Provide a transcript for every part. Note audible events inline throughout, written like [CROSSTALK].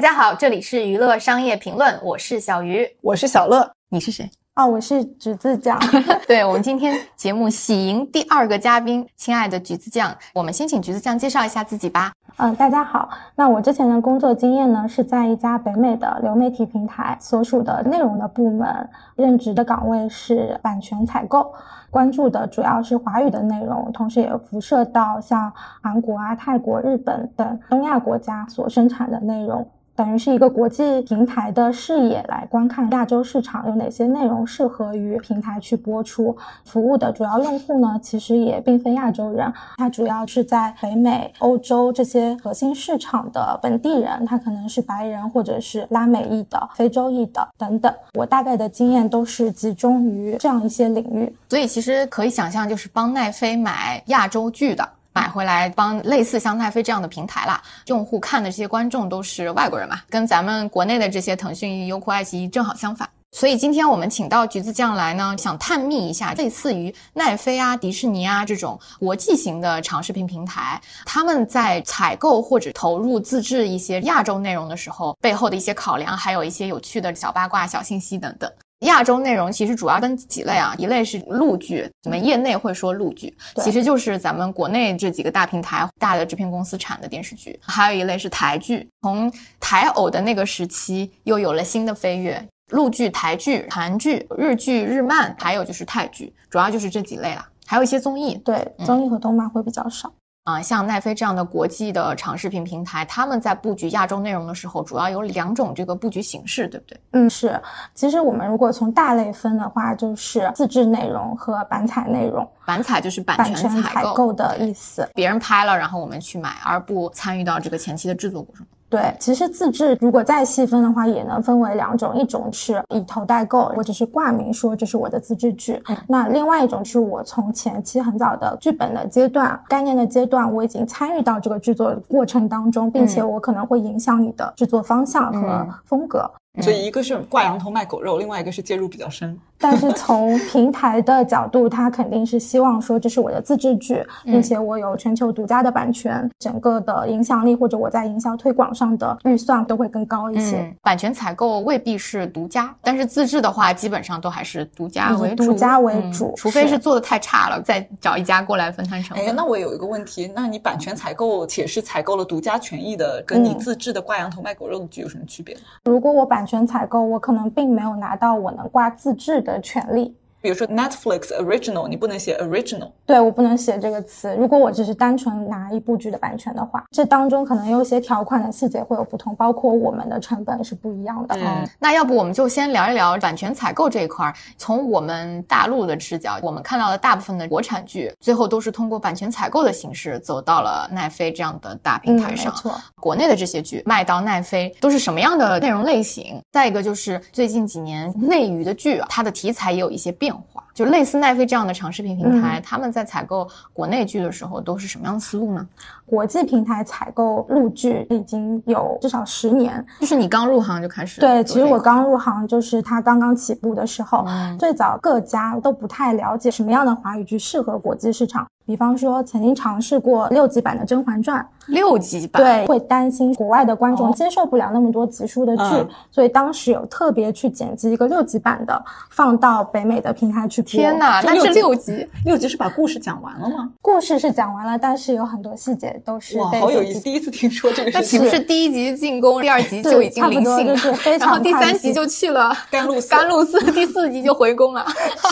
大家好，这里是娱乐商业评论，我是小鱼，我是小乐，你是谁？哦，我是橘子酱。[LAUGHS] 对我们今天节目喜迎第二个嘉宾，亲爱的橘子酱，我们先请橘子酱介绍一下自己吧。嗯，大家好。那我之前的工作经验呢，是在一家北美的流媒体平台所属的内容的部门，任职的岗位是版权采购，关注的主要是华语的内容，同时也辐射到像韩国啊、泰国、日本等东亚国家所生产的内容。等于是一个国际平台的视野来观看亚洲市场有哪些内容适合于平台去播出。服务的主要用户呢，其实也并非亚洲人，它主要是在北美、欧洲这些核心市场的本地人，他可能是白人或者是拉美裔的、非洲裔的等等。我大概的经验都是集中于这样一些领域，所以其实可以想象，就是帮奈飞买亚洲剧的。买回来帮类似像奈飞这样的平台啦，用户看的这些观众都是外国人嘛，跟咱们国内的这些腾讯、优酷、爱奇艺正好相反。所以今天我们请到橘子酱来呢，想探秘一下类似于奈飞啊、迪士尼啊这种国际型的长视频平台，他们在采购或者投入自制一些亚洲内容的时候，背后的一些考量，还有一些有趣的小八卦、小信息等等。亚洲内容其实主要分几类啊，一类是陆剧，我们业内会说陆剧，其实就是咱们国内这几个大平台、大的制片公司产的电视剧。还有一类是台剧，从台偶的那个时期又有了新的飞跃，陆剧、台剧、韩剧、日剧、日漫，还有就是泰剧，主要就是这几类啦。还有一些综艺，对，综艺和动漫会比较少。啊，像奈飞这样的国际的长视频平台，他们在布局亚洲内容的时候，主要有两种这个布局形式，对不对？嗯，是。其实我们如果从大类分的话，就是自制内容和版采内容。版采就是版权采购的意思，别人拍了，然后我们去买，而不参与到这个前期的制作过程。对，其实自制如果再细分的话，也能分为两种，一种是以头代购，我只是挂名说这是我的自制剧。那另外一种是我从前期很早的剧本的阶段、概念的阶段，我已经参与到这个制作过程当中，并且我可能会影响你的制作方向和风格。所以一个是挂羊头卖狗肉，另外一个是介入比较深。[LAUGHS] 但是从平台的角度，他肯定是希望说这是我的自制剧，并且我有全球独家的版权，整个的影响力或者我在营销推广上的预算都会更高一些。版权采购未必是独家，但是自制的话，基本上都还是独家为主。独家为主，除非是做的太差了，再找一家过来分摊成本。哎，那我有一个问题，那你版权采购且是采购了独家权益的，跟你自制的挂羊头卖狗肉的剧有什么区别？如果我版权采购，我可能并没有拿到我能挂自制的权利。比如说 Netflix original，你不能写 original，对我不能写这个词。如果我只是单纯拿一部剧的版权的话，这当中可能有些条款的细节会有不同，包括我们的成本是不一样的。嗯，那要不我们就先聊一聊版权采购这一块儿。从我们大陆的视角，我们看到的大部分的国产剧，最后都是通过版权采购的形式走到了奈飞这样的大平台上。没错，国内的这些剧卖到奈飞都是什么样的内容类型？再一个就是最近几年内娱的剧啊，它的题材也有一些变化。就类似奈飞这样的长视频平台，他们在采购国内剧的时候都是什么样的思路呢？国际平台采购录剧已经有至少十年，就是你刚入行就开始。对，其实我刚入行就是它刚刚起步的时候，最早各家都不太了解什么样的华语剧适合国际市场。比方说，曾经尝试过六集版的《甄嬛传》，六集版对，会担心国外的观众接受不了那么多集数的剧，所以当时有特别去剪辑一个六集版的，放到北美的平台去播。天哪，那是六集，六集是把故事讲完了吗？故事是讲完了，但是有很多细节都是哇，好有意思，第一次听说这个。[LAUGHS] 那岂不是第一集进宫，第二集就已经临幸了，然后第三集就去了甘露寺，[LAUGHS] 甘露寺，第四集就回宫了。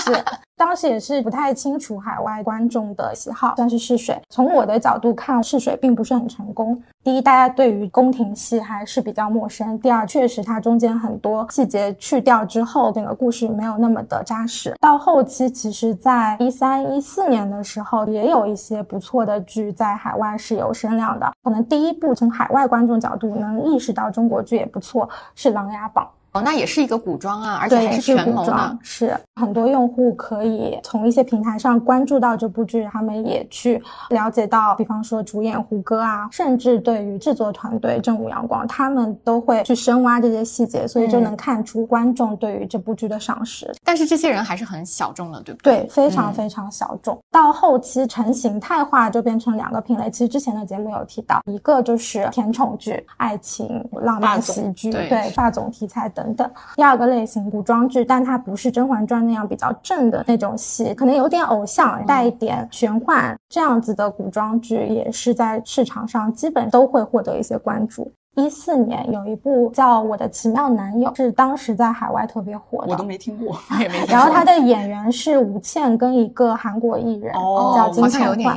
是。[LAUGHS] 当时也是不太清楚海外观众的喜好，算是试水。从我的角度看，试水并不是很成功。第一，大家对于宫廷戏还是比较陌生；第二，确实它中间很多细节去掉之后，整个故事没有那么的扎实。到后期，其实在一三一四年的时候，也有一些不错的剧在海外是有声量的。可能第一部从海外观众角度能意识到中国剧也不错，是《琅琊榜》。哦，那也是一个古装啊，而且，还是全古装，。是很多用户可以从一些平台上关注到这部剧，他们也去了解到，比方说主演胡歌啊，甚至对于制作团队正午阳光，他们都会去深挖这些细节，所以就嗯能看出观众对于这部剧的赏识。但是这些人还是很小众的，对不对？对，非常嗯非常小众。到后期成形态化，就变成两个品类。其实之前的节目有提到，一个就是甜宠剧、爱情、浪漫喜剧，对对霸总题材等等。第二个类型古装剧，但它不是《甄嬛传》那样比较正的那种戏，可能有点偶像，带一点玄幻这样子的古装剧，也是在市场上基本都会获得一些关注。一四年有一部叫《我的奇妙男友》，是当时在海外特别火的，我都没听过。我 [LAUGHS] 也没听然后过他的演员是吴倩跟一个韩国艺人，哦叫金好像有晨焕。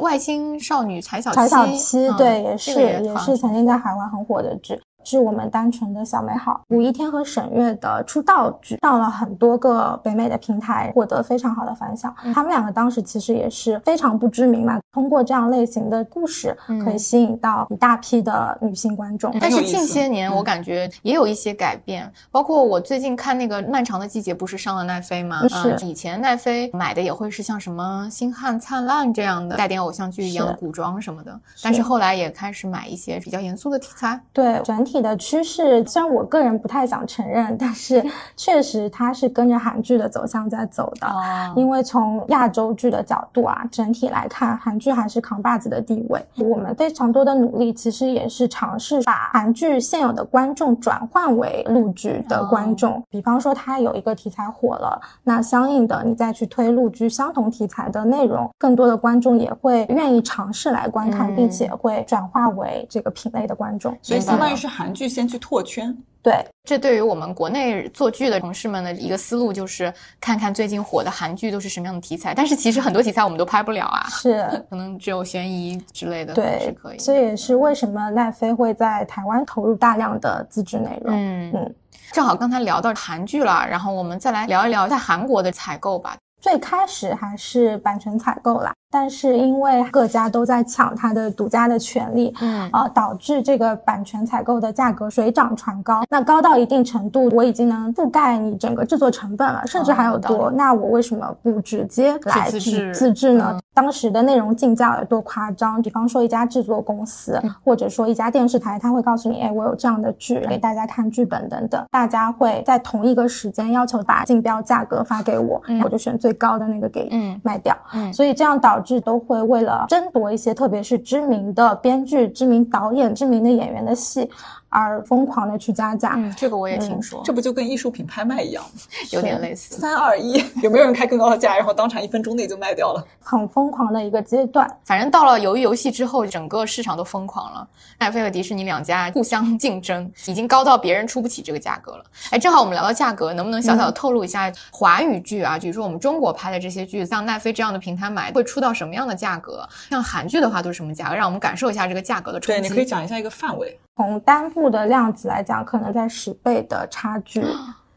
外星少女柴小柴小七，嗯对，也这是也是曾经在海外很火的剧。是我们单纯的小美好，五一天和沈月的出道剧上了很多个北美的平台，获得非常好的反响。嗯他们两个当时其实也是非常不知名嘛，通过这样类型的故事，嗯可以吸引到一大批的女性观众。但是近些年，嗯我感觉也有一些改变，包括我最近看那个《漫长的季节》，不是上了奈飞吗？是嗯以前奈飞买的也会是像什么《星汉灿烂》这样的带点偶像剧一样的古装什么的，但是后来也开始买一些比较严肃的题材。对整体的趋势，虽然我个人不太想承认，但是确实它是跟着韩剧的走向在走的。哦因为从亚洲剧的角度啊，整体来看，韩剧还是扛把子的地位。我们非常多的努力，其实也是尝试把韩剧现有的观众转换为陆剧的观众。比方说，它有一个题材火了，那相应的你再去推陆剧相同题材的内容，更多的观众也会愿意尝试来观看，嗯并且会转化为这个品类的观众。所以相当于是韩剧先去拓圈，对，这对于我们国内做剧的同事们的一个思路，就是看看最近火的韩剧都是什么样的题材。但是其实很多题材我们都拍不了啊，是。[LAUGHS] 可能只有悬疑之类的对是对可以，。这也是为什么奈飞会在台湾投入大量的自制内容。嗯嗯正好刚才聊到韩剧了，然后我们再来聊一聊在韩国的采购吧。最开始还是版权采购啦，但是因为各家都在抢它的独家的权利，嗯呃，导致这个版权采购的价格水涨船高。那高到一定程度，我已经能覆盖你整个制作成本了，甚至还有多。那我为什么不直接来自制自制呢？嗯当时的内容竞价有多夸张？比方说一家制作公司，嗯或者说一家电视台，他会告诉你，哎，我有这样的剧给大家看剧本等等，大家会在同一个时间要求把竞标价格发给我，嗯我就选最高的那个给嗯卖掉。嗯所以这样导致都会为了争夺一些，特别是知名的编剧、知名导演、知名的演员的戏，而疯狂的去加价。嗯，这个我也听说，这不就跟艺术品拍卖一样吗？有点类似。三二一，有没有人开更高的价，然后当场一分钟内就卖掉了？很疯狂的一个阶段。反正到了鱿鱼游戏之后，整个市场都疯狂了。奈飞和迪士尼两家互相竞争，已经高到别人出不起这个价格了。哎，正好我们聊到价格，能不能小小的透露一下华语剧啊，比如说我们中国拍的这些剧，像奈飞这样的平台买会出到什么样的价格？像韩剧的话都是什么价格？让我们感受一下这个价格的冲对，你可以讲一下一个范围。从单部的量级来讲，可能在十倍的差距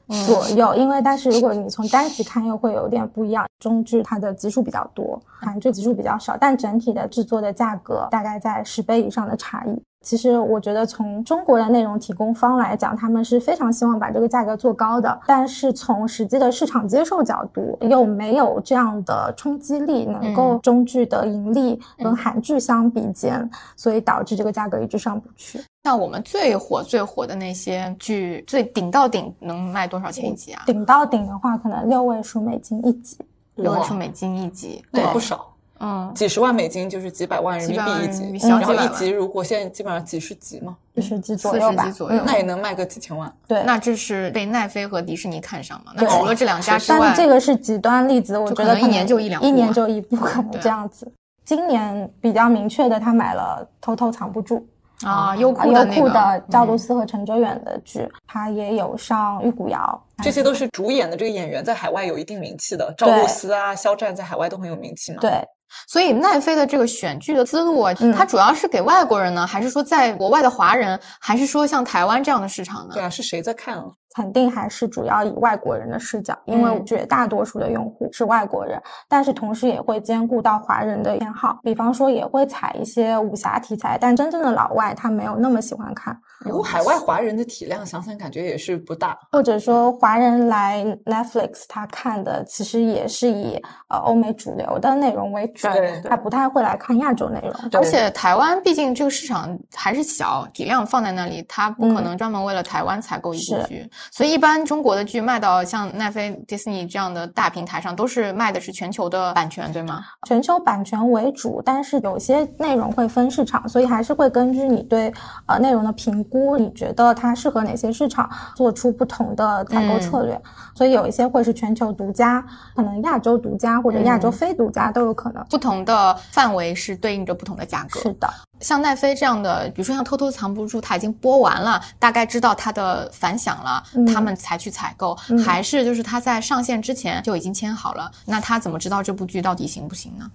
嗯左右。因为但是如果你从单集看，又会有点不一样。中剧它的集数比较多，韩剧集数比较少，但整体的制作的价格大概在十倍以上的差异。其实我觉得从中国的内容提供方来讲，他们是非常希望把这个价格做高的，但是从实际的市场接受角度，又没有这样的冲击力，能够中剧的盈利跟韩剧相比肩，所以导致这个价格一直上不去。像我们最火最火的那些剧，最顶到顶能卖多少钱一集啊？顶到顶的话，可能六位数美金一集。六位哇。数美金一集，对。不少，嗯，几十万美金就是几百万人民币一集然后一集如果现在基本上几十集嘛，四十集左右吧，十集左右。嗯那也能卖个几千万。对。那这是被奈飞和迪士尼看上嘛？那对。除了这两家之外，但是这个是极端例子，我觉得可能一年就一两部一年就一部，可能这样子。今年比较明确的，他买了《偷偷藏不住》啊，优啊优酷的那个酷的赵露嗯思和陈哲远的剧，他也有上《玉骨遥》，这些都是主演的这个演员在海外有一定名气的，赵露思啊、肖战在海外都很有名气嘛。，对，所以奈飞的这个选剧的思路啊，嗯它主要是给外国人呢，还是说在国外的华人，还是说像台湾这样的市场呢对？啊，是谁在看啊？肯定还是主要以外国人的视角，因为绝大多数的用户是外国人，但是同时也会兼顾到华人的偏好，比方说也会采一些武侠题材，但真正的老外他没有那么喜欢看。不过海外华人的体量想想感觉也是不大，或者说华人来 Netflix 他看的其实也是以呃欧美主流的内容为主，他不太会来看亚洲内容。而且台湾毕竟这个市场还是小，体量放在那里，他不可能专门为了台湾采购一部剧，所以一般中国的剧卖到像奈飞、迪士尼这样的大平台上，都是卖的是全球的版权，对吗？全球版权为主，但是有些内容会分市场，所以还是会根据你对呃内容的评估，你觉得它适合哪些市场，做出不同的采购策略。所以有一些会是全球独家，可能亚洲独家或者亚洲非独家都有可能。不同的范围是对应着不同的价格。是的。像奈飞这样的，比如说像《偷偷藏不住》，它已经播完了，大概知道它的反响了，他们才去采购，还是就是他在上线之前就已经签好了？那他怎么知道这部剧到底行不行呢？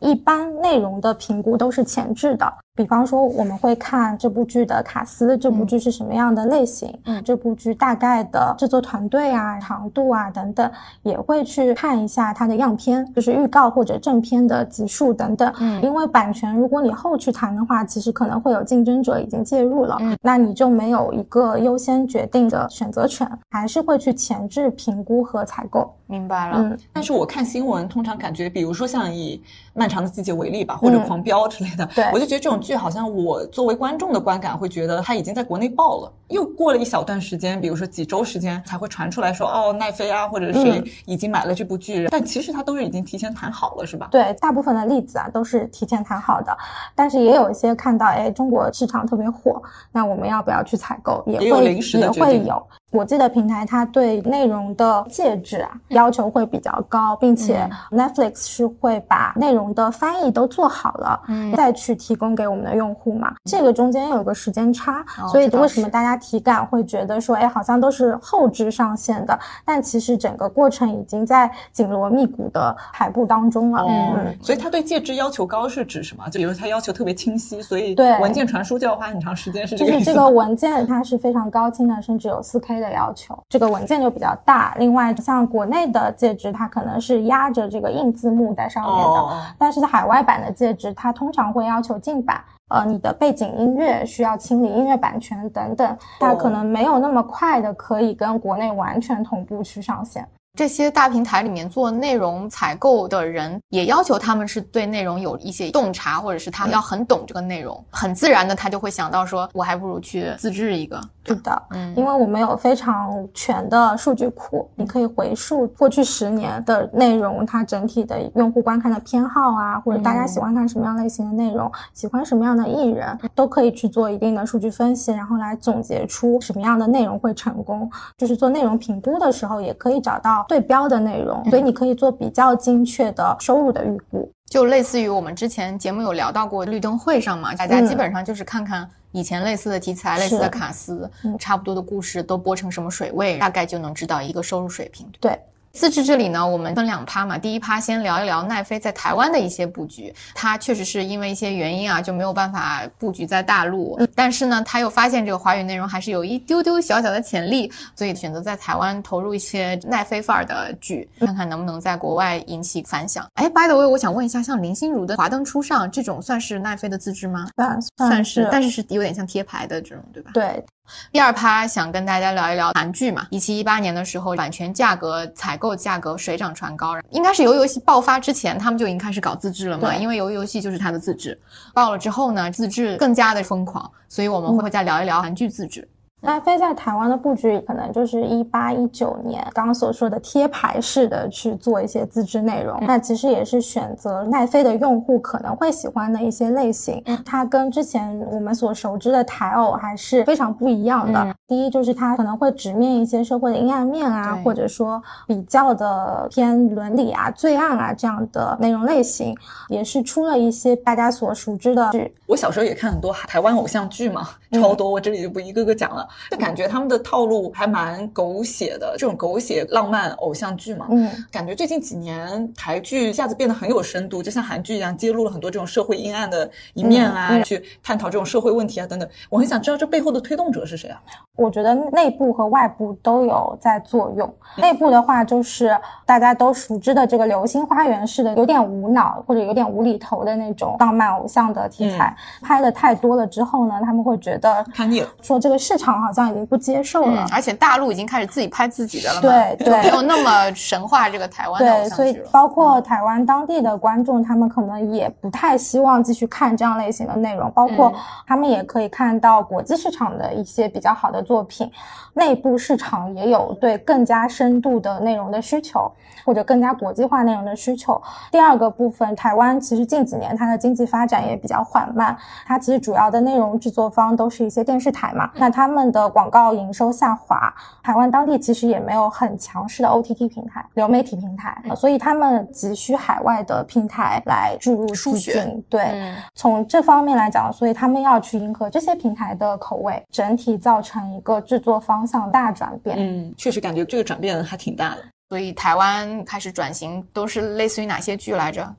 一般内容的评估都是前置的，比方说我们会看这部剧的卡司，这部剧是什么样的类型，嗯，这部剧大概的制作团队啊、长度啊等等，也会去看一下它的样片，就是预告或者正片的集数等等，嗯，因为版权如果你后去谈的话，其实可能会有竞争者已经介入了，嗯，那你就没有一个优先决定的选择权，还是会去前置评估和采购。明白了，嗯，但是我看新闻，通常感觉，比如说像以漫长的季节为例吧，或者狂飙之类的，对，我就觉得这种剧好像我作为观众的观感会觉得它已经在国内爆了，又过了一小段时间，比如说几周时间才会传出来说，哦，奈飞啊或者谁已经买了这部剧，但其实它都是已经提前谈好了，是吧？对，大部分的例子啊都是提前谈好的，但是也有一些看到，哎，中国市场特别火，那我们要不要去采购？也会也会有。我记得平台它对内容的介质啊要求会比较高，并且 Netflix 是会把内容的翻译都做好了，嗯，再去提供给我们的用户嘛。这个中间有个时间差，所以为什么大家体感会觉得说，哎，好像都是后置上线的？但其实整个过程已经在紧锣密鼓的排布当中了。嗯，所以它对介质要求高是指什么？就比如它要求特别清晰，所以对文件传输就要花很长时间，是这个意思。就是这个文件它是非常高清的，甚至有 4K。的要求，这个文件就比较大。另外，像国内的介质，它可能是压着这个硬字幕在上面的，但是在海外版的介质，它通常会要求进版。呃，你的背景音乐需要清理音乐版权等等，它可能没有那么快的可以跟国内完全同步去上线。这些大平台里面做内容采购的人，也要求他们是对内容有一些洞察，或者是他要很懂这个内容，很自然的他就会想到说，我还不如去自制一个。对的，嗯，因为我们有非常全的数据库，你可以回溯过去十年的内容，它整体的用户观看的偏好啊，或者大家喜欢看什么样类型的内容，喜欢什么样的艺人，都可以去做一定的数据分析，然后来总结出什么样的内容会成功。就是做内容评估的时候，也可以找到。对标的内容，所以你可以做比较精确的收入的预估，就类似于我们之前节目有聊到过绿灯会上嘛，大家基本上就是看看以前类似的题材、类似的卡司，差不多的故事都播成什么水位，大概就能知道一个收入水平。对。自制这里呢，我们分两趴嘛。第一趴先聊一聊奈飞在台湾的一些布局。它确实是因为一些原因啊，就没有办法布局在大陆。但是呢，他又发现这个华语内容还是有一丢丢小小的潜力，所以选择在台湾投入一些奈飞范儿的剧，看看能不能在国外引起反响。哎，by the way，我想问一下，像林心如的《华灯初上》这种算是奈飞的自制吗？算算是，但是是有点像贴牌的这种，对吧？对。第二趴想跟大家聊一聊韩剧嘛，一七一八年的时候，版权价格、采购价格水涨船高，应该是游游戏爆发之前，他们就已经开始搞自制了嘛，因为游游戏就是它的自制，爆了之后呢，自制更加的疯狂，所以我们会再聊一聊韩剧自制。奈飞在台湾的布局可能就是一八一九年刚刚所说的贴牌式的去做一些自制内容，那其实也是选择奈飞的用户可能会喜欢的一些类型。它跟之前我们所熟知的台偶还是非常不一样的。第一就是它可能会直面一些社会的阴暗面啊，或者说比较的偏伦理啊、罪案啊这样的内容类型，也是出了一些大家所熟知的剧。我小时候也看很多台湾偶像剧嘛，超多，我这里就不一个个讲了。就感觉他们的套路还蛮狗血的，这种狗血浪漫偶像剧嘛。嗯，感觉最近几年台剧一下子变得很有深度，就像韩剧一样，揭露了很多这种社会阴暗的一面啊，嗯嗯去探讨这种社会问题啊等等。我很想知道这背后的推动者是谁啊？我觉得内部和外部都有在作用。内部的话，就是大家都熟知的这个《流星花园》式的有点无脑或者有点无厘头的那种浪漫偶像的题材，拍的太多了之后呢，他们会觉得看腻了。说这个市场好像已经不接受了。嗯，而且大陆已经开始自己拍自己的了嘛，对对就没有那么神话这个台湾的对，所以。包括台湾当地的观众，他们可能也不太希望继续看这样类型的内容，包括嗯他们也可以看到国际市场的一些比较好的作品，内部市场也有对更加深度的内容的需求，或者更加国际化内容的需求。第二个部分，台湾其实近几年它的经济发展也比较缓慢，它其实主要的内容制作方都是一些电视台嘛，那他们的广告营收下滑，台湾当地其实也没有很强势的 OTT 平台、流媒体平台，嗯所以他们急需海外的平台来注入资金。对，嗯从这方面来讲，所以他们要去迎合这些平台的口味，整体造成一个制作方向大转变。嗯，确实感觉这个转变还挺大的。所以台湾开始转型，都是类似于哪些剧来着？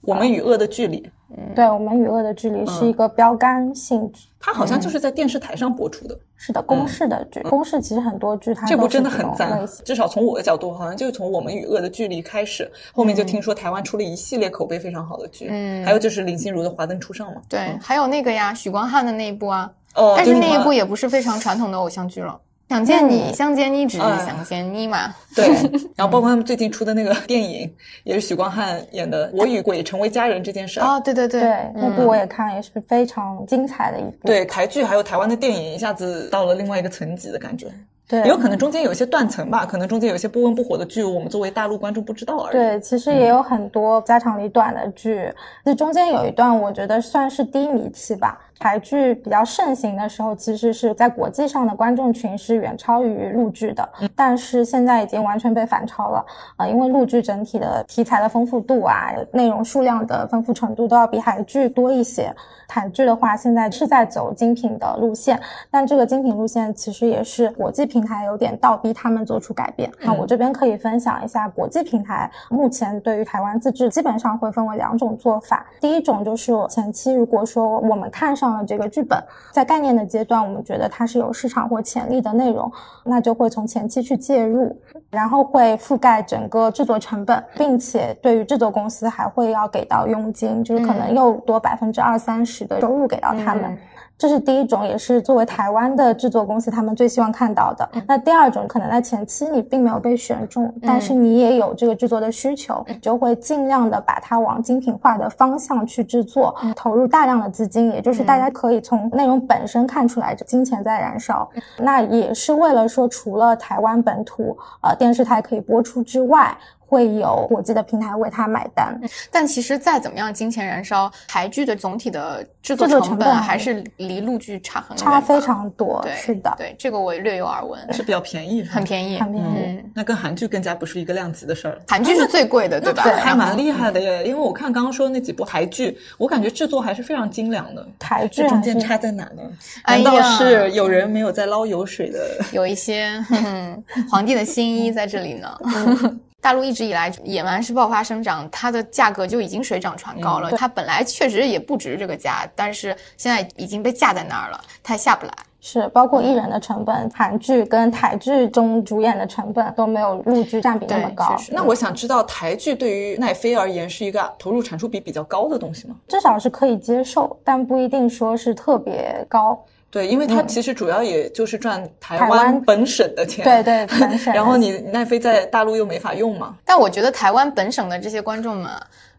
我们与恶的距离，对我们与恶的距离是一个标杆性质。它好像就是在电视台上播出的。是的，公式的剧，公式其实很多剧它这部真的很赞，至少从我的角度，好像就是从《我们与恶的距离》开始，后面就听说台湾出了一系列口碑非常好的剧，嗯。还有就是林心如的《华灯初上》嘛，对，嗯。还有那个呀，许光汉的那一部啊，哦，但是那一部也不是非常传统的偶像剧了。想见你，嗯想见你，只哎想见你嘛。对，然后包括他们最近出的那个电影，也是许光汉演的《我与鬼成为家人》这件事啊。哦，对对对，对，那部嗯我也看了，也是非常精彩的一部。对台剧还有台湾的电影，一下子到了另外一个层级的感觉，对，也有可能中间有一些断层吧，可能中间有一些不温不火的剧，我们作为大陆观众不知道而已。对，其实也有很多家长里短的剧，这中间有一段我觉得算是低迷期吧。台剧比较盛行的时候，其实是在国际上的观众群是远超于陆剧的，但是现在已经完全被反超了啊、呃因为陆剧整体的题材的丰富度啊，内容数量的丰富程度都要比海剧多一些。台剧的话，现在是在走精品的路线，但这个精品路线其实也是国际平台有点倒逼他们做出改变。那我这边可以分享一下国际平台目前对于台湾自制基本上会分为两种做法。第一种就是前期如果说我们看上了这个剧本，在概念的阶段，我们觉得它是有市场或潜力的内容，那就会从前期去介入，然后会覆盖整个制作成本，并且对于制作公司还会要给到佣金，就是可能又多百分之二三十的收入给到他们。嗯这是第一种，也是作为台湾的制作公司他们最希望看到的。那第二种，可能在前期你并没有被选中，但是你也有这个制作的需求，就会尽量的把它往精品化的方向去制作，投入大量的资金，也就是大家可以从内容本身看出来，这金钱在燃烧。那也是为了说，除了台湾本土呃电视台可以播出之外。会有国际的平台为他买单，但其实再怎么样金钱燃烧，台剧的总体的制作制作成成本还是离陆剧差很差非常多。对，是的，对这个我略有耳闻，是比较便宜，很便宜，很便宜嗯，那跟韩剧更加不是一个量级的事儿。韩剧是最贵的，对吧？对还蛮厉害的耶，因为我看刚刚说那几部台剧，我感觉制作还是非常精良的。台剧中间差在哪呢？哎难道是有人没有在捞油水的？有一些哼哼皇帝的新衣在这里呢。[LAUGHS] 大陆一直以来野蛮式爆发生长，它的价格就已经水涨船高了。嗯它本来确实也不值这个价，但是现在已经被架在那儿了，它下不来。是包括艺人的成本，韩剧跟台剧中主演的成本都没有陆剧占比那么高那我想知道，台剧对于奈飞而言是一个投入产出比比较高的东西吗？至少是可以接受，但不一定说是特别高。对，因为它其实主要也就是赚台湾本省的钱。对对本省 [LAUGHS] 然后你奈飞在大陆又没法用嘛。但我觉得台湾本省的这些观众们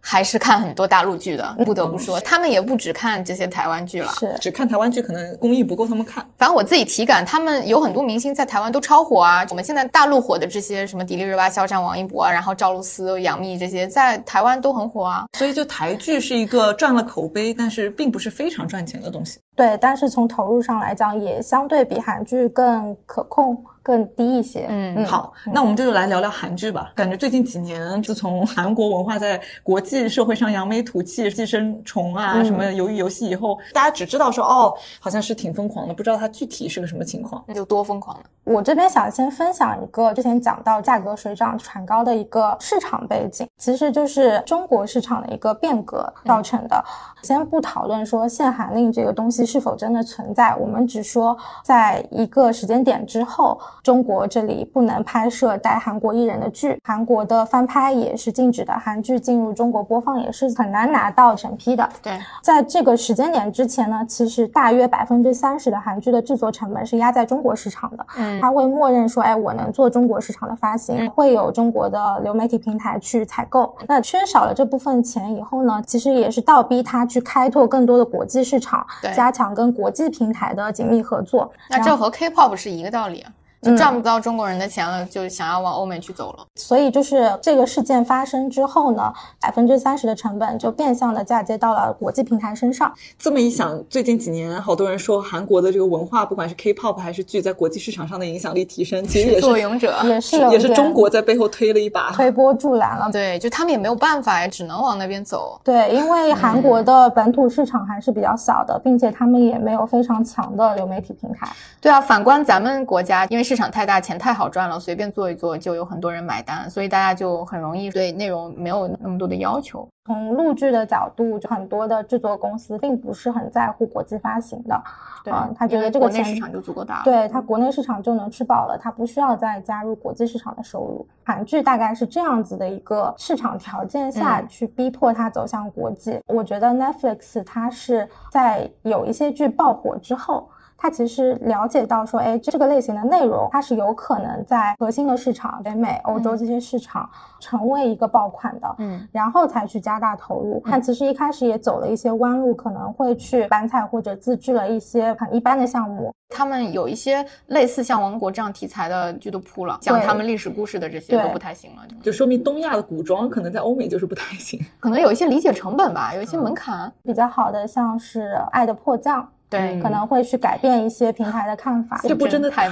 还是看很多大陆剧的，不得不说，[LAUGHS] 他们也不只看这些台湾剧了。是只看台湾剧，可能工艺不够他们看。反正我自己体感，他们有很多明星在台湾都超火啊。我们现在大陆火的这些什么迪丽热巴、肖战、王一博啊，然后赵露思、杨幂这些，在台湾都很火啊。所以就台剧是一个赚了口碑，但是并不是非常赚钱的东西。对，但是从投入上来讲，也相对比韩剧更可控、更低一些。嗯好，那我们就来聊聊韩剧吧。感觉最近几年，自从韩国文化在国际社会上扬眉吐气，寄生虫啊，嗯什么鱿鱼游戏以后，大家只知道说哦，好像是挺疯狂的，不知道它具体是个什么情况。那就多疯狂了。我这边想先分享一个之前讲到价格水涨船高的一个市场背景，其实就是中国市场的一个变革造成的。先不讨论说限韩令这个东西是否真的存在，我们只说在一个时间点之后，中国这里不能拍摄带韩国艺人的剧，韩国的翻拍也是禁止的，韩剧进入中国播放也是很难拿到审批的。对，在这个时间点之前呢，其实大约百分之三十的韩剧的制作成本是压在中国市场的。嗯他会默认说，哎，我能做中国市场的发行，嗯会有中国的流媒体平台去采购。那缺少了这部分钱以后呢，其实也是倒逼他去开拓更多的国际市场对，加强跟国际平台的紧密合作。那这和 K-pop 是一个道理啊，就嗯赚不到中国人的钱了，就想要往欧美去走了。所以就是这个事件发生之后呢，百分之三十的成本就变相的嫁接到了国际平台身上。这么一想，最近几年好多人说韩国的这个文化，不管是 K-pop 还是剧，在国际市场上的影响力提升，其实也是作俑者，也是也是中国在背后推了一把。推波助澜了。对，就他们也没有办法，也只能往那边走。对，因为韩国的本土市场还是比较小的，并且他们也没有非常强的流媒体平台。对啊，反观咱们国家，因为市场太大，钱太好赚了，随便做一做就有很多人买单，所以大家就很容易对内容没有那么多的要求。从录制的角度，就很多的制作公司并不是很在乎国际发行的，对嗯，他觉得这个钱国内市场就足够大了。对他国内市场就能吃饱了，他不需要再加入国际市场的收入。韩剧大概是这样子的一个市场条件下嗯去逼迫它走向国际。我觉得 Netflix 它是在有一些剧爆火之后。它其实了解到说，哎，这个类型的内容，它是有可能在核心的市场，北美、欧洲这些市场成为一个爆款的。嗯，然后才去加大投入。但其实一开始也走了一些弯路，可能会去板彩或者自制了一些很一般的项目。他们有一些类似像《王国》这样题材的剧都铺了，讲他们历史故事的这些都不太行了，就说明东亚的古装可能在欧美就是不太行。可能有一些理解成本吧，有一些门槛。比较好的像是《爱的迫降》，对，可能会去改变一些平台的看法。这部真的太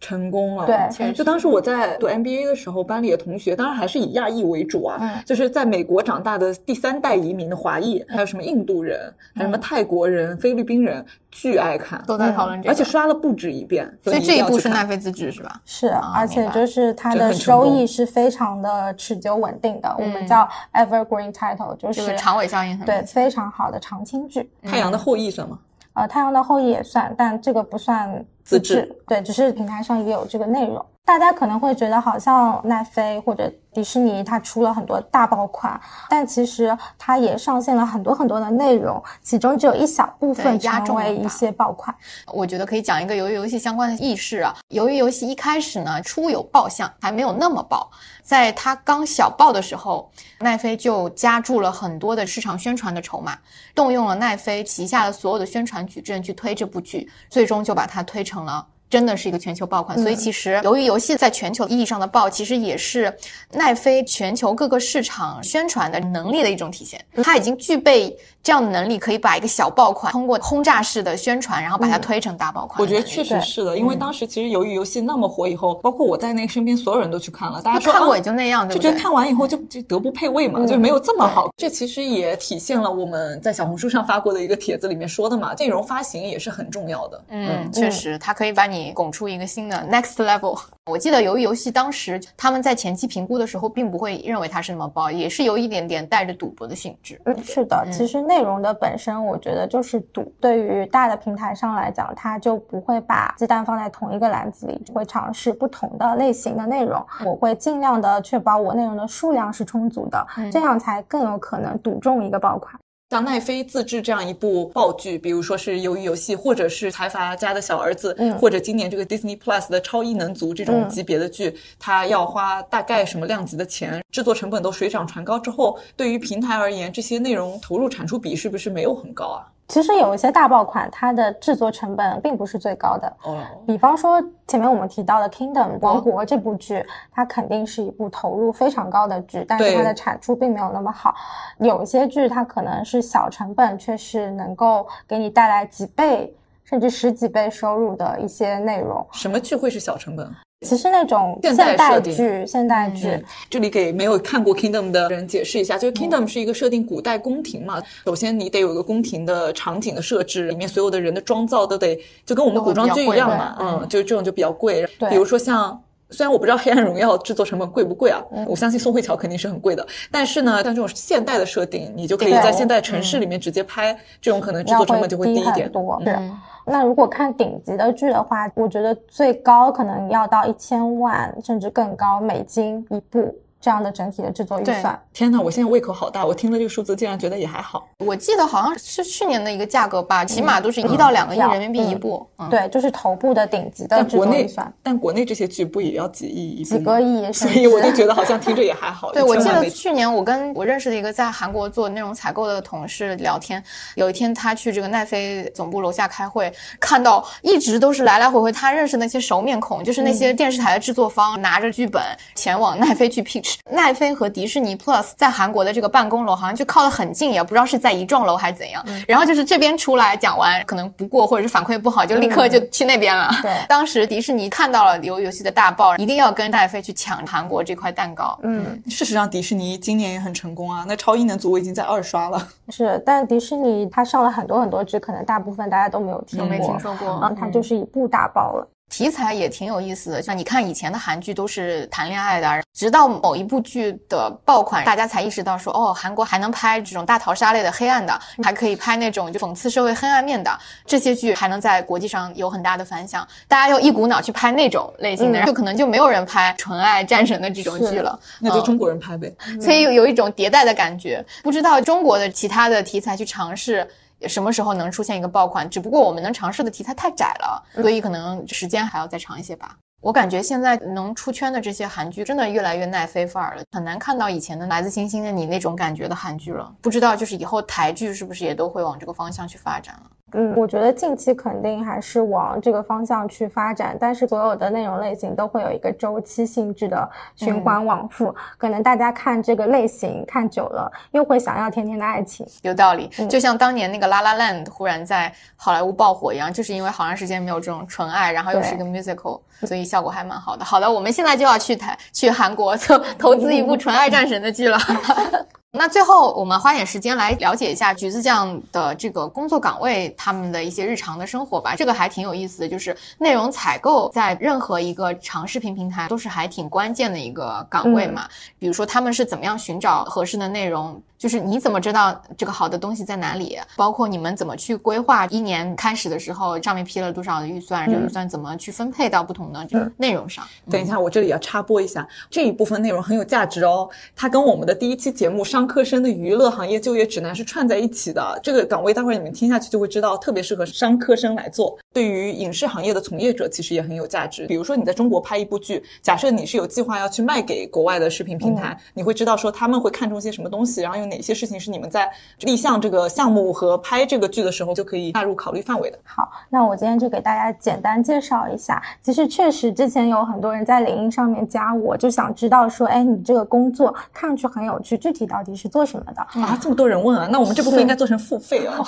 成功了。对就当时我在读 MBA 的时候，班里的同学当然还是以亚裔为主啊，嗯。就是在美国长大的第三代移民的华裔，还有什么印度人，还有什么泰国人、菲律宾人，巨爱看，都在讨论这个，而且刷了不止一遍。所以这一部是奈飞自制是吧？是，啊而且就是它的收益是非常的持久稳定的，我们嗯叫 evergreen title，就就是是长尾效应很对非常好的长青剧。太阳的后裔算吗？呃，太阳的后裔也算，但这个不算自制，制对，只是平台上也有这个内容。大家可能会觉得好像奈飞或者迪士尼它出了很多大爆款，但其实它也上线了很多很多的内容，其中只有一小部分对压成为一些爆款。我觉得可以讲一个鱿鱼游戏相关的轶事啊。鱿鱼游戏一开始呢，初有爆相，还没有那么爆。在它刚小爆的时候，奈飞就加注了很多的市场宣传的筹码，动用了奈飞旗下的所有的宣传矩阵去推这部剧，最终就把它推成了。真的是一个全球爆款，所以其实由于游戏在全球意义上的爆，其实也是奈飞全球各个市场宣传的能力的一种体现。它已经具备这样的能力，可以把一个小爆款通过轰炸式的宣传，然后把它推成大爆款。我觉得确实是的，因为当时其实由于游戏那么火以后，包括我在内，身边所有人都去看了，大家说看过啊也就那样，对对？就觉得看完以后就 [LAUGHS] 就德不配位嘛，嗯就是没有这么好。这其实也体现了我们在小红书上发过的一个帖子里面说的嘛，内容发行也是很重要的。嗯，确实，它可以把你拱出一个新的 next level。我记得鱿鱼游戏当时他们在前期评估的时候，并不会认为它是那么爆，也是有一点点带着赌博的性质。嗯，是的，其实内容的本身，我觉得就是赌。对于大的平台上来讲，它就不会把鸡蛋放在同一个篮子里，会尝试不同的类型的内容。我会尽量的确保我内容的数量是充足的，嗯这样才更有可能赌中一个爆款。像奈飞自制这样一部爆剧，比如说是《鱿鱼游戏》，或者是《财阀家的小儿子》嗯或者今年这个 Disney Plus 的《超异能族》这种嗯级别的剧，它要花大概什么量级的钱，制作成本都水涨船高之后，对于平台而言，这些内容投入产出比是不是没有很高啊？其实有一些大爆款，它的制作成本并不是最高的。哦，比方说前面我们提到的《Kingdom》王国这部剧，它肯定是一部投入非常高的剧，但是它的产出并没有那么好。有一些剧它可能是小成本，却是能够给你带来几倍。甚至十几倍收入的一些内容。什么剧会是小成本？其实那种现现代剧、现代剧，嗯，这里给没有看过 Kingdom 的人解释一下，就是 Kingdom 是一个设定古代宫廷嘛。首先你得有一个宫廷的场景的设置，里面所有的人的妆造都得就跟我们古装剧一样嘛，嗯，就这种就比较贵。对比如说像。虽然我不知道《黑暗荣耀》制作成本贵不贵啊，我相信宋慧乔肯定是很贵的。但是呢，像这种现代的设定，你就可以在现代城市里面直接拍，这种可能制作成本就会低一点很。多。是，嗯那如果看顶级的剧的话，我觉得最高可能要到一千万甚至更高美金一部这样的整体的制作预算。天哪，我现在胃口好大！我听了这个数字，竟然觉得也还好。我记得好像是去年的一个价格吧，起码都是一到两个亿人民币一部。嗯，对，就是头部的顶级的制但国内作预算，，但国内这些剧不也要几亿一部几个亿，所以我就觉得得好像听着也还好。[LAUGHS] 对，我记1000万美得去年我跟我认识的一个在韩国做内容采购的同事聊天，有一天他去这个奈飞总部楼下开会，看到一直都是来来回回他认识那些熟面孔，就是那些电视台的制作方拿着剧本前往奈飞去 pitch。奈飞和迪士尼 Plus 在韩国的这个办公楼好像就靠得很近，也不知道是在一幢楼还是怎样。然后就是这边出来讲完，可能不过或者是反馈不好，就立刻就去那边了。对 [LAUGHS] 当时迪士尼看到了游游戏的大爆，一定要跟奈飞去抢韩国这块蛋糕。嗯事实上，迪士尼今年也很成功啊。那超异能组我已经在二刷了。[LAUGHS] 是，但迪士尼它上了很多很多剧，可能大部分大家都没有听过，没听说过嗯，它就是一部大爆了。题材也挺有意思的，像你看以前的韩剧都是谈恋爱的，直到某一部剧的爆款，大家才意识到说，哦，韩国还能拍这种大逃杀类的黑暗的，还可以拍那种就讽刺社会黑暗面的这些剧，还能在国际上有很大的反响。大家又一股脑去拍那种类型的，嗯就可能就没有人拍纯爱战神的这种剧了。嗯那就中国人拍呗。所以有有一种迭代的感觉。不知道中国的其他的题材去尝试。什么时候能出现一个爆款？只不过我们能尝试的题材太窄了，所以可能时间还要再长一些吧。我感觉现在能出圈的这些韩剧真的越来越耐飞范儿了，很难看到以前的《来自星星的你》那种感觉的韩剧了。不知道就是以后台剧是不是也都会往这个方向去发展了？嗯，我觉得近期肯定还是往这个方向去发展，但是所有的内容类型都会有一个周期性质的循环往复。可能大家看这个类型看久了，又会想要甜甜的爱情。有道理，嗯就像当年那个《La La Land》忽然在好莱坞爆火一样，就是因为好长时间没有这种纯爱，然后又是一个 musical，所以效果还蛮好的。好的，我们现在就要去台去韩国投投资一部纯爱战神的剧了。[LAUGHS] 那最后，我们花点时间来了解一下橘子酱的这个工作岗位，他们的一些日常的生活吧。这个还挺有意思的，就是内容采购在任何一个长视频平台都是还挺关键的一个岗位嘛。比如说他们是怎么样寻找合适的内容，就是你怎么知道这个好的东西在哪里？包括你们怎么去规划一年开始的时候上面批了多少的预算，这个预算怎么去分配到不同的这个内容上？等一下，我这里要插播一下，这一部分内容很有价值哦。它跟我们的第一期节目《商科生的娱乐行业就业指南》是串在一起的。这个岗位待会儿你们听下去就会知道，特别适合商科生来做。对于影视行业的从业者，其实也很有价值。比如说你在中国拍一部剧，假设你是有计划要去卖给国外的视频平台，你会知道说他们会看中些什么东西，然后有哪些事情是你们在立项这个项目和拍这个剧的时候就可以纳入考虑范围的。好，那我今天就给大家简单介绍一下。其实确实之前有很多人在领英上面加我，就想知道说，哎，你这个工作看上去很有趣，具体到底是做什么的？啊，这么多人问啊，那我们这部分应该做成付费哦。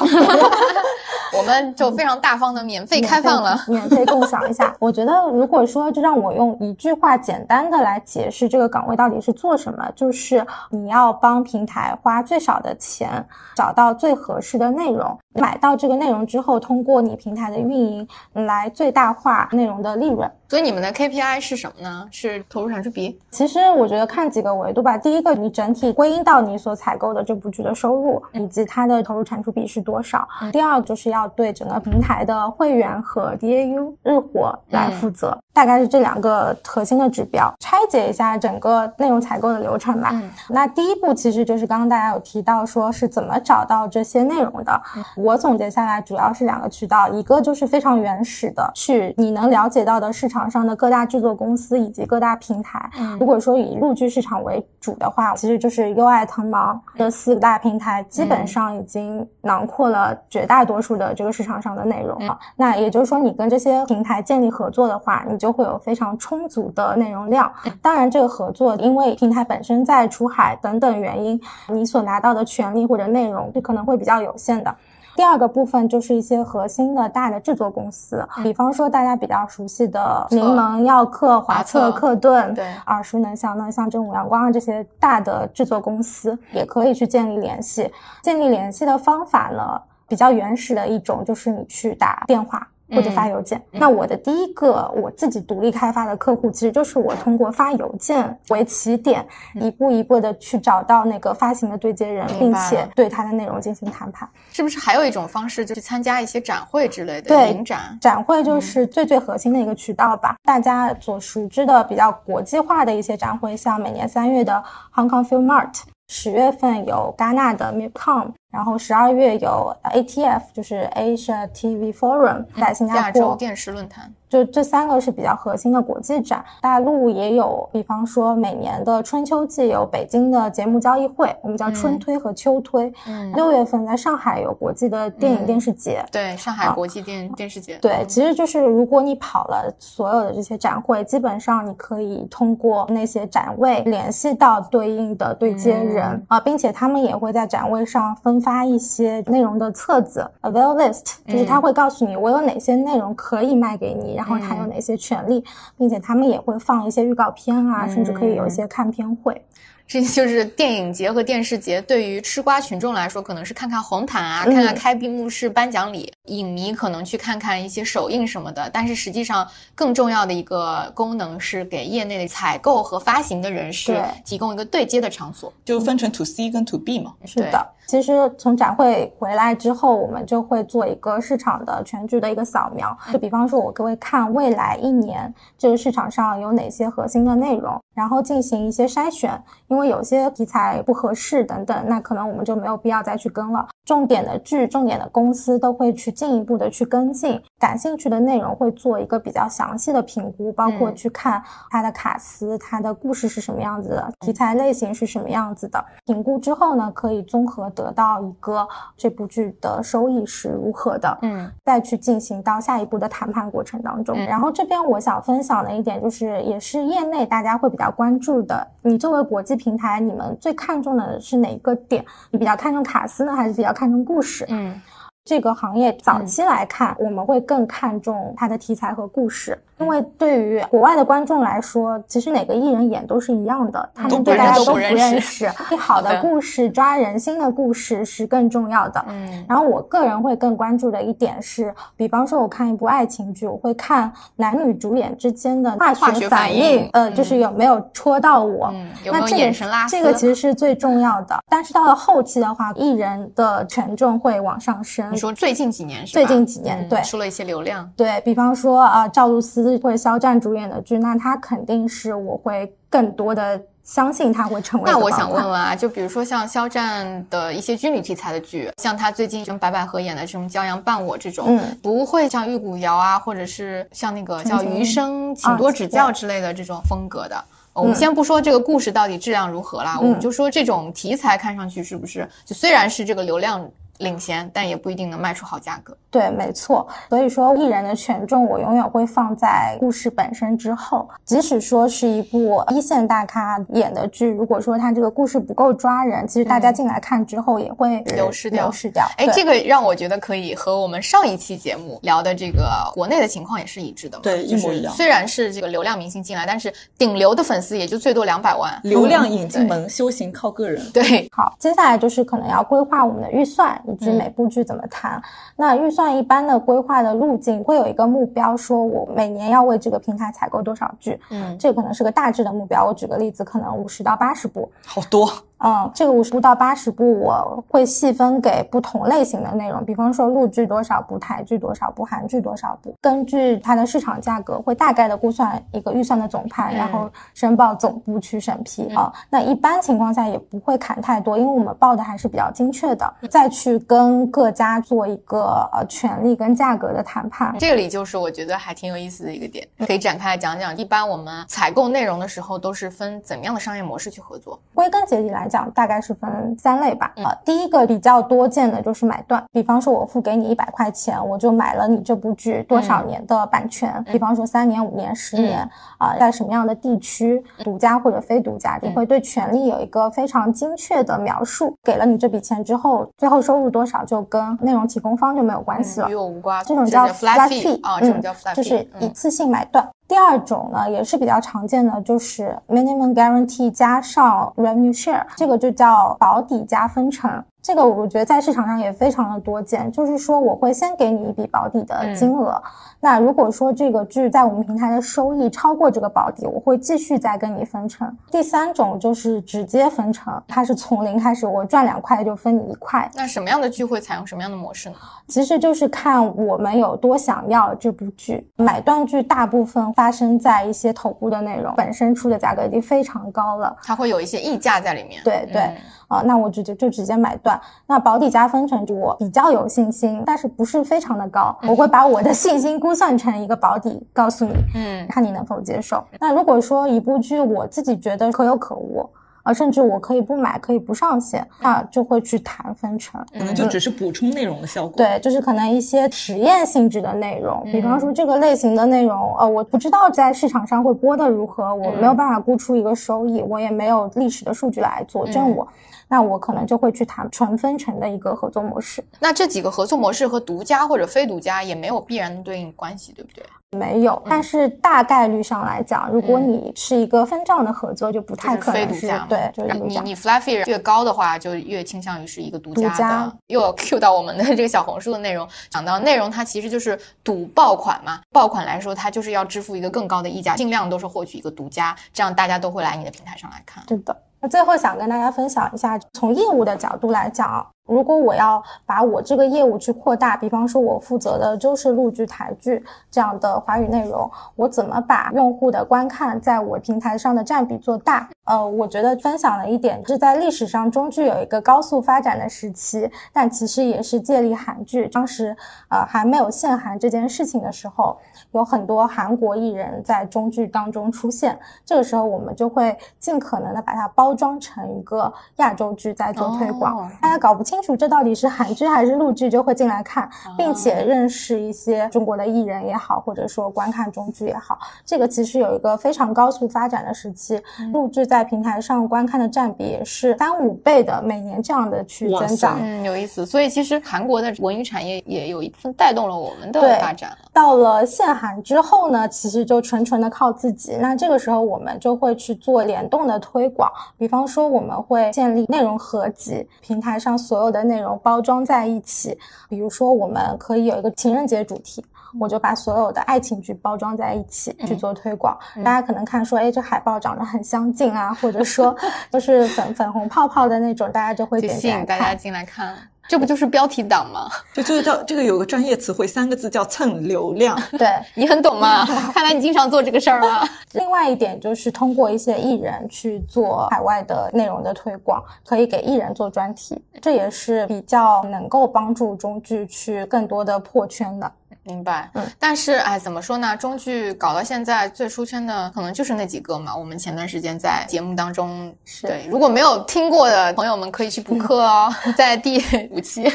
我们就非常大方的免费开放了。免费共享一下。我觉得，如果说就让我用一句话简单的来解释这个岗位到底是做什么，就是你要帮平台花最少的钱，找到最合适的内容，买到这个内容之后，通过你平台的运营来最大化内容的利润。所以你们的 KPI 是什么呢？是投入产出比？其实我觉得看几个维度吧。第一个，你整体归因到你所采购的这部剧的收入以及它的投入产出比是多少。第二，就是要对整个平台的会员和 DAU 日活来负责，大概是这两个核心的指标。拆解一下整个内容采购的流程吧。嗯那第一步其实就是刚刚大家有提到说是怎么找到这些内容的。我总结下来主要是两个渠道，一个就是非常原始的，去你能了解到的市场上的各大制作公司以及各大平台。嗯如果说以陆剧市场为主的话，其实就是优爱、腾芒这四大平台，基本上已经囊括了绝大多数的这个市场上的内容了。那也就是说，你跟这些平台建立合作的话，你就会有非常充足的内容量。当然，这个合作因为平台本身在出海等等原因，你所拿到的权利或者内容是可能会比较有限的。第第二个部分就是一些核心的大的制作公司，比方说大家比较熟悉的柠檬、耀客、华策、克顿，对，耳熟能详的像正午阳光啊这些大的制作公司，也可以去建立联系。建立联系的方法呢，比较原始的一种就是你去打电话。或者发邮件。那我的第一个我自己独立开发的客户，其实就是我通过发邮件为起点，一步一步的去找到那个发行的对接人，并且对他的内容进行谈判。是不是还有一种方式，就是参加一些展会之类的？对，影展。展会就是最最核心的一个渠道吧。大家所熟知的比较国际化的一些展会，像每年三月的 Hong Kong Film Mart，十月份有戛纳的 MIPCOM。然后十二月有 ATF，就是 Asia TV Forum，在新加坡。亚洲电视论坛。就这三个是比较核心的国际展，大陆也有，比方说每年的春秋季有北京的节目交易会，我们叫春推和秋推。嗯，六月份在上海有国际的电影电视节。对，上海国际电电视节。对，其实就是如果你跑了所有的这些展会，基本上你可以通过那些展位联系到对应的对接人啊，并且他们也会在展位上分发一些内容的册子，avail list，就是他会告诉你我有哪些内容可以卖给你。然后他有哪些权利，并且他们也会放一些预告片啊，甚至可以有一些看片会。这 [LAUGHS] 就是电影节和电视节对于吃瓜群众来说，可能是看看红毯啊，看看开闭幕式颁奖礼；影迷可能去看看一些首映什么的。但是实际上，更重要的一个功能是给业内的采购和发行的人士提供一个对接的场所，就分成 to C 跟 to B 嘛。是的，其实从展会回来之后，我们就会做一个市场的全局的一个扫描。就比方说，我各位看未来一年这个市场上有哪些核心的内容，然后进行一些筛选，因为。有些题材不合适等等，那可能我们就没有必要再去跟了。重点的剧、重点的公司都会去进一步的去跟进，感兴趣的内容会做一个比较详细的评估，包括去看它的卡司、它的故事是什么样子的，题材类型是什么样子的。评估之后呢，可以综合得到一个这部剧的收益是如何的，嗯，再去进行到下一步的谈判过程当中。然后这边我想分享的一点就是，也是业内大家会比较关注的，你作为国际平台，你们最看重的是哪一个点？你比较看重卡司呢，还是比较？看重故事，嗯，这个行业早期来看，我们会更看重它的题材和故事。因为对于国外的观众来说，其实哪个艺人演都是一样的，他们对大家都不认识。[LAUGHS] 好的故事、抓人心的故事是更重要的。嗯，然后我个人会更关注的一点是，比方说我看一部爱情剧，我会看男女主演之间的化学反应，呃，就是有没有戳到我，有没有眼神拉这个其实是最重要的。但是到了后期的话，艺人的权重会往上升。你说最近几年是最近几年对，出了一些流量。对比方说啊，赵露思。会肖战主演的剧，那他肯定是我会更多的相信他会成为。那我想问问啊，就比如说像肖战的一些军旅题材的剧，像他最近跟白百合演的这种《骄阳伴我》这种，嗯，不会像玉骨遥啊，或者是像那个叫《余生，请多指教》之类的这种风格的。我们先不说这个故事到底质量如何啦，我们就说这种题材看上去是不是就虽然是这个流量。领先，但也不一定能卖出好价格。对，没错。所以说，艺人的权重我永远会放在故事本身之后。即使说是一部一线大咖演的剧，如果说他这个故事不够抓人，其实大家进来看之后也会流失掉。流失掉。哎，这个让我觉得可以和我们上一期节目聊的这个国内的情况也是一致的。对，一模一样。虽然是这个流量明星进来，但是顶流的粉丝也就最多两百万。流量引进门，修行靠个人。对。好，接下来就是可能要规划我们的预算。以及每部剧怎么谈？那预算一般的规划的路径会有一个目标，说我每年要为这个平台采购多少剧？嗯，这可能是个大致的目标。我举个例子，可能五十到八十部，好多。嗯，这个五十步到八十步，我会细分给不同类型的内容，比方说陆剧多少部，台剧多少部，韩剧多少部，根据它的市场价格，会大概的估算一个预算的总判，然后申报总部去审批啊。那一般情况下也不会砍太多，因为我们报的还是比较精确的，再去跟各家做一个呃权利跟价格的谈判。这里就是我觉得还挺有意思的一个点，可以展开来讲讲。一般我们采购内容的时候，都是分怎么样的商业模式去合作？归根结底来。讲，大概是分三类吧。呃，第一个比较多见的就是买断，比方说我付给你一百块钱，我就买了你这部剧多少年的版权，比方说三年、五年、十年，啊，在什么样的地区，独家或者非独家，你会对权利有一个非常精确的描述。给了你这笔钱之后，最后收入多少就跟内容提供方就没有关系了，与我无关。这种叫 flat fee 啊，这种叫 flat fee，就是一次性买断。第二种呢，也是比较常见的，就是 minimum guarantee 加上 revenue share，这个就叫保底加分成。这个我觉得在市场上也非常的多见，就是说我会先给你一笔保底的金额，那如果说这个剧在我们平台的收益超过这个保底，我会继续再跟你分成。第三种就是直接分成，它是从零开始，我赚两块就分你一块。那什么样的剧会采用什么样的模式呢？其实就是看我们有多想要这部剧。买断剧大部分发生在一些头部的内容本身出的价格已经非常高了，它会有一些溢价在里面。对对。啊，那我直接就直接买断。那保底加分成，我比较有信心，但是不是非常的高。我会把我的信心估算成一个保底，告诉你，嗯，看你能否接受。那如果说一部剧我自己觉得可有可无。啊，甚至我可以不买，可以不上线，那就会去谈分成，可能就只是补充内容的效果。对，就是可能一些实验性质的内容，比方说这个类型的内容，呃，我不知道在市场上会播的如何，我没有办法估出一个收益，我也没有历史的数据来佐证我，那我可能就会去谈纯分成的一个合作模式。那这几个合作模式和独家或者非独家也没有必然的对应关系，对不对？没有，但是大概率上来讲，如果你是一个分账的合作，就不太可能是对，就是你你 flat fee 越高的话，就越倾向于是一个独家的。又要 cue 到我们的这个小红书的内容，讲到内容，它其实就是赌爆款嘛。爆款来说，它就是要支付一个更高的溢价，尽量都是获取一个独家，这样大家都会来你的平台上来看。是的。那最后想跟大家分享一下，从业务的角度来讲。如果我要把我这个业务去扩大，比方说我负责的就是陆剧、台剧这样的华语内容，我怎么把用户的观看在我平台上的占比做大？呃，我觉得分享了一点是在历史上中剧有一个高速发展的时期，但其实也是借力韩剧。当时呃还没有限韩这件事情的时候，有很多韩国艺人在中剧当中出现，这个时候我们就会尽可能的把它包装成一个亚洲剧在做推广，大家搞不清。清楚这到底是韩剧还是陆剧，就会进来看，并且认识一些中国的艺人也好，或者说观看中剧也好。这个其实有一个非常高速发展的时期，陆剧在平台上观看的占比也是三五倍的，每年这样的去增长。嗯，有意思。所以其实韩国的文娱产业也有一部分带动了我们的发展。到了限韩之后呢，其实就纯纯的靠自己。那这个时候我们就会去做联动的推广，比方说我们会建立内容合集，平台上所有。的内容包装在一起，比如说我们可以有一个情人节主题，我就把所有的爱情剧包装在一起去做推广。大家可能看说，哎，这海报长得很相近啊，或者说 [LAUGHS] 都是粉粉红泡泡的那种，大家就会点吸引大家进来看。这不就是标题党吗？[LAUGHS] 就这个叫这个有个专业词汇，三个字叫蹭流量。[LAUGHS] 对你很懂吗？看来你经常做这个事儿啊。[LAUGHS] 另外一点就是通过一些艺人去做海外的内容的推广，可以给艺人做专题，这也是比较能够帮助中剧去更多的破圈的。明白，嗯，但是哎，怎么说呢？中剧搞到现在最出圈的可能就是那几个嘛。我们前段时间在节目当中，对，如果没有听过的朋友们可以去补课哦，在第五期。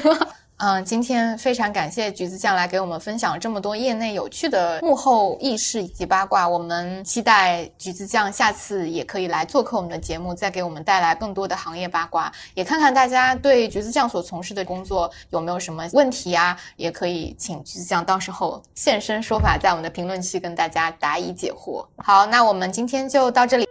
嗯，今天非常感谢橘子酱来给我们分享这么多业内有趣的幕后轶事以及八卦。我们期待橘子酱下次也可以来做客我们的节目，再给我们带来更多的行业八卦，也看看大家对橘子酱所从事的工作有没有什么问题啊？也可以请橘子酱到时候现身说法，在我们的评论区跟大家答疑解惑。好，那我们今天就到这里。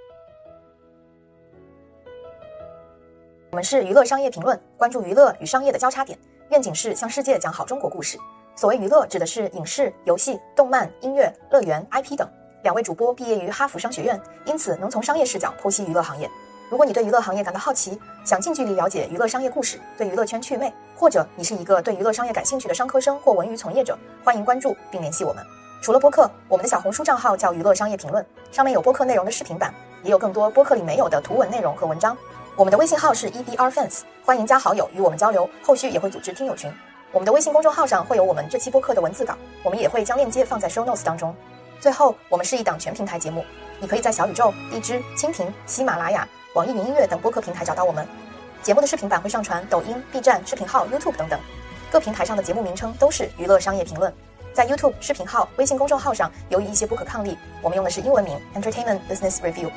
我们是娱乐商业评论，关注娱乐与商业的交叉点。愿景是向世界讲好中国故事。所谓娱乐，指的是影视、游戏、动漫、音乐、乐园、IP 等。两位主播毕业于哈佛商学院，因此能从商业视角剖析娱乐行业。如果你对娱乐行业感到好奇，想近距离了解娱乐商业故事，对娱乐圈趣味，或者你是一个对娱乐商业感兴趣的商科生或文娱从业者，欢迎关注并联系我们。除了播客，我们的小红书账号叫娱乐商业评论，上面有播客内容的视频版，也有更多播客里没有的图文内容和文章。我们的微信号是 EBRFans，欢迎加好友与我们交流。后续也会组织听友群。我们的微信公众号上会有我们这期播客的文字稿，我们也会将链接放在 Show Notes 当中。最后，我们是一档全平台节目，你可以在小宇宙、荔枝、蜻蜓、喜马拉雅、网易云音乐等播客平台找到我们。节目的视频版会上传抖音、B 站视频号、YouTube 等等，各平台上的节目名称都是娱乐商业评论。在 YouTube 视频号、微信公众号上，由于一些不可抗力，我们用的是英文名 Entertainment Business Review。